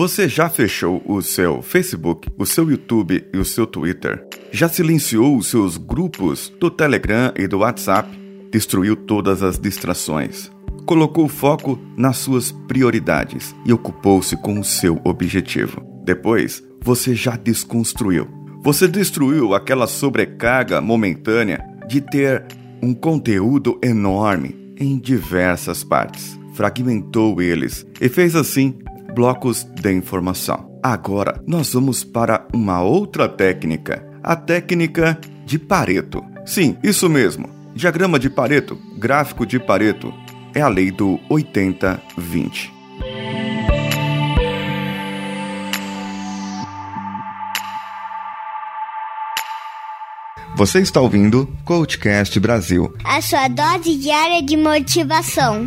Você já fechou o seu Facebook, o seu YouTube e o seu Twitter? Já silenciou os seus grupos do Telegram e do WhatsApp? Destruiu todas as distrações? Colocou foco nas suas prioridades e ocupou-se com o seu objetivo. Depois, você já desconstruiu. Você destruiu aquela sobrecarga momentânea de ter um conteúdo enorme em diversas partes. Fragmentou eles e fez assim blocos de informação. Agora, nós vamos para uma outra técnica, a técnica de Pareto. Sim, isso mesmo. Diagrama de Pareto, gráfico de Pareto, é a lei do 80-20. Você está ouvindo Coachcast Brasil. A sua dose diária de motivação.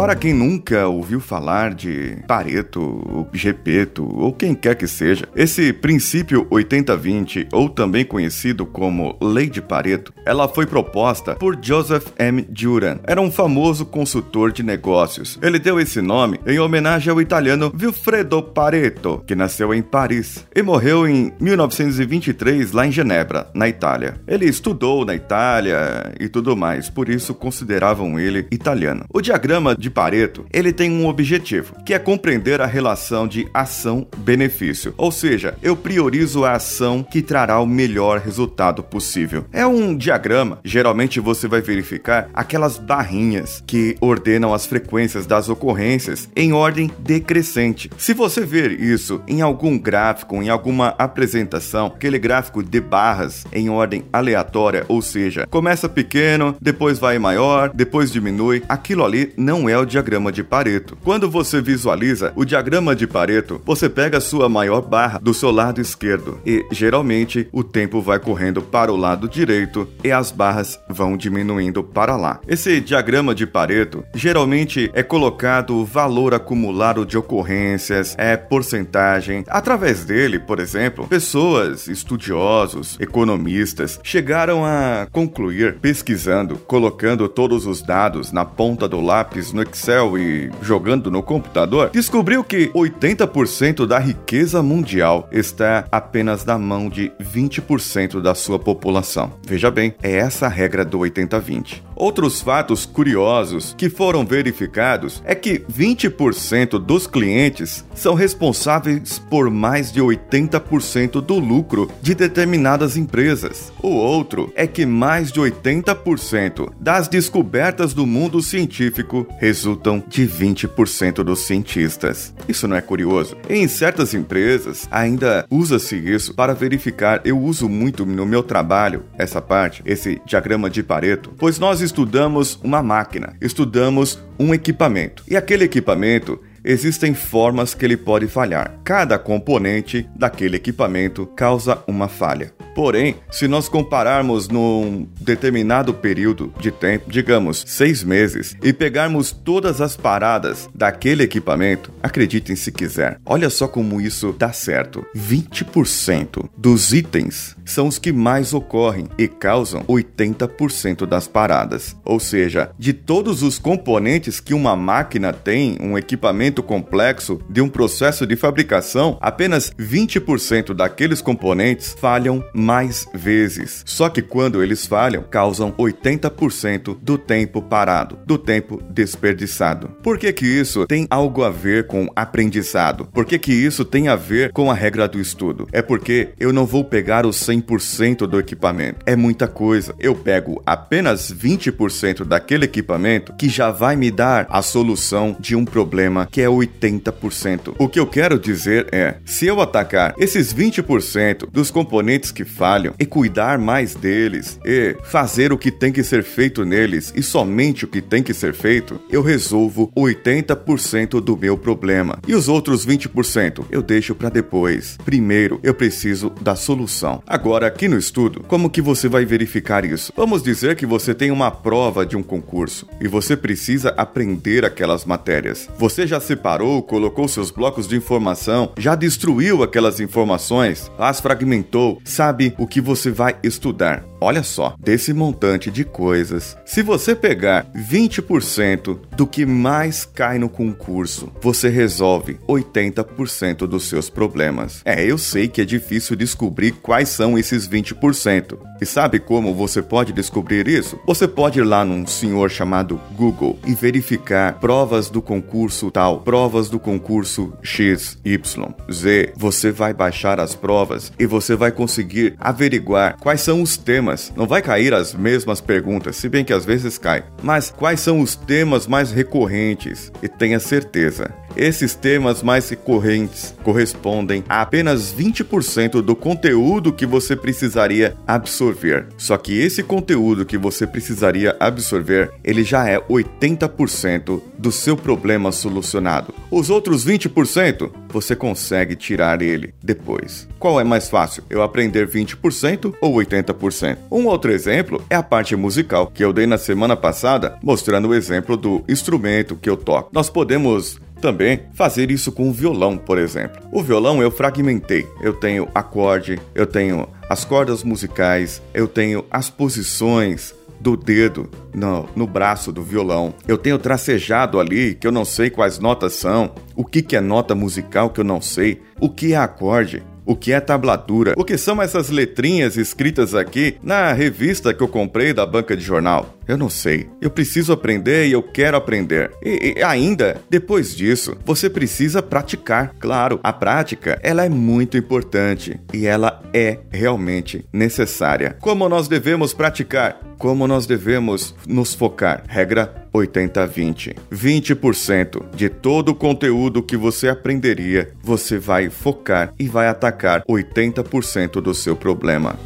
Para quem nunca ouviu falar de Pareto, Gepeto ou quem quer que seja, esse princípio 80-20, ou também conhecido como Lei de Pareto, ela foi proposta por Joseph M. Duran. Era um famoso consultor de negócios. Ele deu esse nome em homenagem ao italiano Vilfredo Pareto, que nasceu em Paris e morreu em 1923 lá em Genebra, na Itália. Ele estudou na Itália e tudo mais, por isso consideravam ele italiano. O diagrama de de Pareto, ele tem um objetivo, que é compreender a relação de ação-benefício. Ou seja, eu priorizo a ação que trará o melhor resultado possível. É um diagrama, geralmente você vai verificar aquelas barrinhas que ordenam as frequências das ocorrências em ordem decrescente. Se você ver isso em algum gráfico, em alguma apresentação, aquele gráfico de barras em ordem aleatória, ou seja, começa pequeno, depois vai maior, depois diminui, aquilo ali não é o diagrama de Pareto. Quando você visualiza o diagrama de Pareto, você pega a sua maior barra do seu lado esquerdo e geralmente o tempo vai correndo para o lado direito e as barras vão diminuindo para lá. Esse diagrama de Pareto geralmente é colocado o valor acumulado de ocorrências, é porcentagem. Através dele, por exemplo, pessoas, estudiosos, economistas chegaram a concluir pesquisando, colocando todos os dados na ponta do lápis no Excel e jogando no computador, descobriu que 80% da riqueza mundial está apenas na mão de 20% da sua população. Veja bem, é essa a regra do 80-20. Outros fatos curiosos que foram verificados é que 20% dos clientes são responsáveis por mais de 80% do lucro de determinadas empresas. O outro é que mais de 80% das descobertas do mundo científico resultam de 20% dos cientistas. Isso não é curioso? Em certas empresas ainda usa-se isso para verificar. Eu uso muito no meu trabalho essa parte, esse diagrama de Pareto, pois nós estudamos uma máquina, estudamos um equipamento. E aquele equipamento existem formas que ele pode falhar. Cada componente daquele equipamento causa uma falha. Porém, se nós compararmos num determinado período de tempo, digamos seis meses, e pegarmos todas as paradas daquele equipamento, acreditem se quiser, olha só como isso dá certo: 20% dos itens são os que mais ocorrem e causam 80% das paradas. Ou seja, de todos os componentes que uma máquina tem, um equipamento complexo de um processo de fabricação, apenas 20% daqueles componentes falham mais vezes. Só que quando eles falham, causam 80% do tempo parado, do tempo desperdiçado. Por que que isso tem algo a ver com aprendizado? Por que que isso tem a ver com a regra do estudo? É porque eu não vou pegar os 100% do equipamento. É muita coisa. Eu pego apenas 20% daquele equipamento que já vai me dar a solução de um problema que é 80%. O que eu quero dizer é, se eu atacar esses 20% dos componentes que falham e cuidar mais deles e fazer o que tem que ser feito neles e somente o que tem que ser feito, eu resolvo 80% do meu problema. E os outros 20% eu deixo para depois. Primeiro, eu preciso da solução. Aqui no estudo, como que você vai verificar isso? Vamos dizer que você tem uma prova de um concurso e você precisa aprender aquelas matérias. Você já separou, colocou seus blocos de informação, já destruiu aquelas informações, as fragmentou, sabe o que você vai estudar. Olha só, desse montante de coisas, se você pegar 20% do que mais cai no concurso, você resolve 80% dos seus problemas. É, eu sei que é difícil descobrir quais são esses 20%. E sabe como você pode descobrir isso? Você pode ir lá num senhor chamado Google e verificar provas do concurso tal, provas do concurso X, Y, Z. Você vai baixar as provas e você vai conseguir averiguar quais são os temas temas. Não vai cair as mesmas perguntas, se bem que às vezes cai. Mas quais são os temas mais recorrentes? E tenha certeza, esses temas mais recorrentes correspondem a apenas 20% do conteúdo que você precisaria absorver. Só que esse conteúdo que você precisaria absorver, ele já é 80% do seu problema solucionado. Os outros 20%, você consegue tirar ele depois. Qual é mais fácil? Eu aprender 20% ou 80%? Um outro exemplo é a parte musical que eu dei na semana passada, mostrando o exemplo do instrumento que eu toco. Nós podemos também fazer isso com o violão, por exemplo. O violão eu fragmentei. Eu tenho acorde, eu tenho as cordas musicais, eu tenho as posições do dedo no, no braço do violão. Eu tenho tracejado ali que eu não sei quais notas são, o que, que é nota musical que eu não sei, o que é acorde. O que é tablatura? O que são essas letrinhas escritas aqui na revista que eu comprei da banca de jornal? Eu não sei. Eu preciso aprender e eu quero aprender. E, e, ainda, depois disso, você precisa praticar. Claro, a prática, ela é muito importante e ela é realmente necessária. Como nós devemos praticar? Como nós devemos nos focar? Regra 80-20. 20% de todo o conteúdo que você aprenderia, você vai focar e vai atacar 80% do seu problema.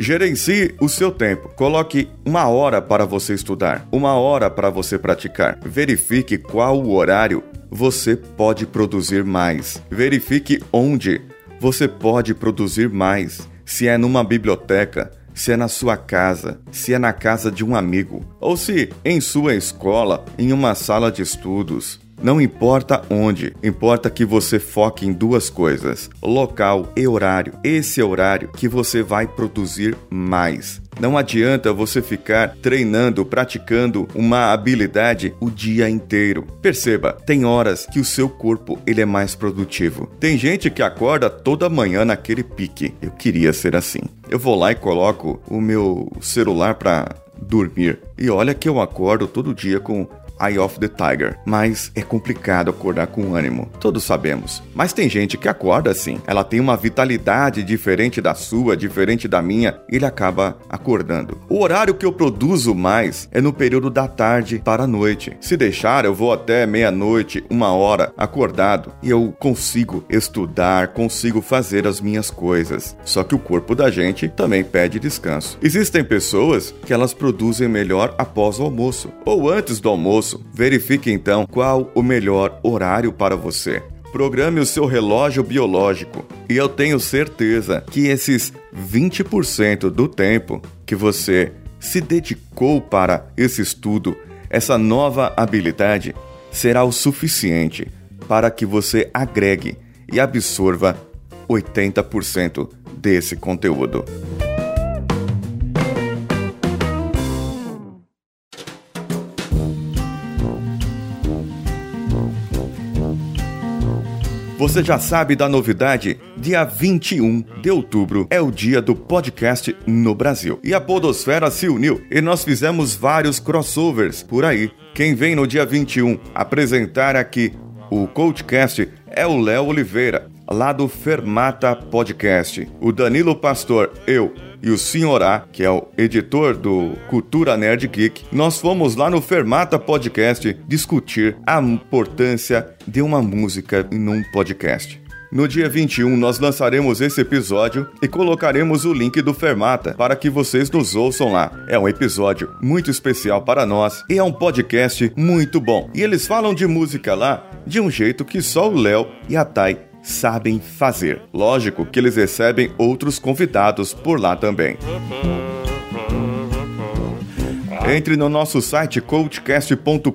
Gerencie o seu tempo. Coloque uma hora para você estudar, uma hora para você praticar. Verifique qual o horário você pode produzir mais. Verifique onde você pode produzir mais. Se é numa biblioteca, se é na sua casa, se é na casa de um amigo, ou se em sua escola, em uma sala de estudos. Não importa onde, importa que você foque em duas coisas: local e horário. Esse é horário que você vai produzir mais. Não adianta você ficar treinando, praticando uma habilidade o dia inteiro. Perceba, tem horas que o seu corpo ele é mais produtivo. Tem gente que acorda toda manhã naquele pique. Eu queria ser assim. Eu vou lá e coloco o meu celular para dormir. E olha que eu acordo todo dia com Eye of the Tiger, mas é complicado acordar com ânimo, todos sabemos. Mas tem gente que acorda assim, ela tem uma vitalidade diferente da sua, diferente da minha, e ele acaba acordando. O horário que eu produzo mais é no período da tarde para a noite. Se deixar, eu vou até meia-noite, uma hora, acordado, e eu consigo estudar, consigo fazer as minhas coisas. Só que o corpo da gente também pede descanso. Existem pessoas que elas produzem melhor após o almoço, ou antes do almoço Verifique então qual o melhor horário para você. Programe o seu relógio biológico e eu tenho certeza que esses 20% do tempo que você se dedicou para esse estudo, essa nova habilidade, será o suficiente para que você agregue e absorva 80% desse conteúdo. Você já sabe da novidade? Dia 21 de outubro é o dia do podcast no Brasil. E a Podosfera se uniu e nós fizemos vários crossovers por aí. Quem vem no dia 21 apresentar aqui o Coachcast é o Léo Oliveira, lá do Fermata Podcast. O Danilo Pastor, eu e o Senhorá, que é o editor do Cultura Nerd Geek, nós fomos lá no Fermata Podcast discutir a importância de uma música num podcast. No dia 21, nós lançaremos esse episódio e colocaremos o link do Fermata para que vocês nos ouçam lá. É um episódio muito especial para nós e é um podcast muito bom. E eles falam de música lá de um jeito que só o Léo e a Thay sabem fazer. Lógico que eles recebem outros convidados por lá também. Entre no nosso site coachcast.com.br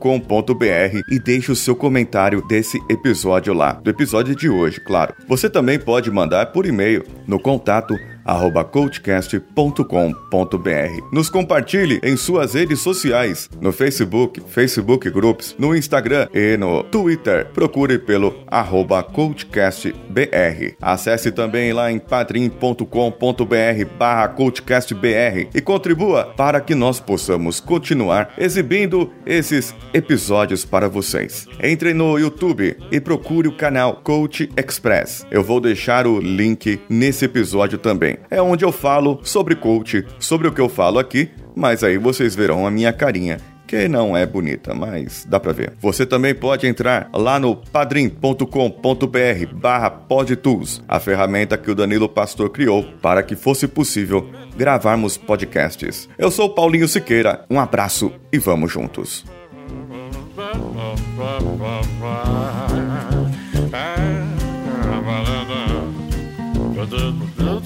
e deixe o seu comentário desse episódio lá, do episódio de hoje, claro. Você também pode mandar por e-mail no contato arroba coachcast.com.br. Nos compartilhe em suas redes sociais, no Facebook, Facebook Groups, no Instagram e no Twitter. Procure pelo arroba coachcastbr. Acesse também lá em padrim.com.br barra coachcastbr e contribua para que nós possamos continuar exibindo esses episódios para vocês. Entre no YouTube e procure o canal Coach Express. Eu vou deixar o link nesse episódio também. É onde eu falo sobre coach, sobre o que eu falo aqui, mas aí vocês verão a minha carinha que não é bonita, mas dá pra ver. Você também pode entrar lá no padrim.com.br barra podtools, a ferramenta que o Danilo Pastor criou para que fosse possível gravarmos podcasts. Eu sou Paulinho Siqueira, um abraço e vamos juntos.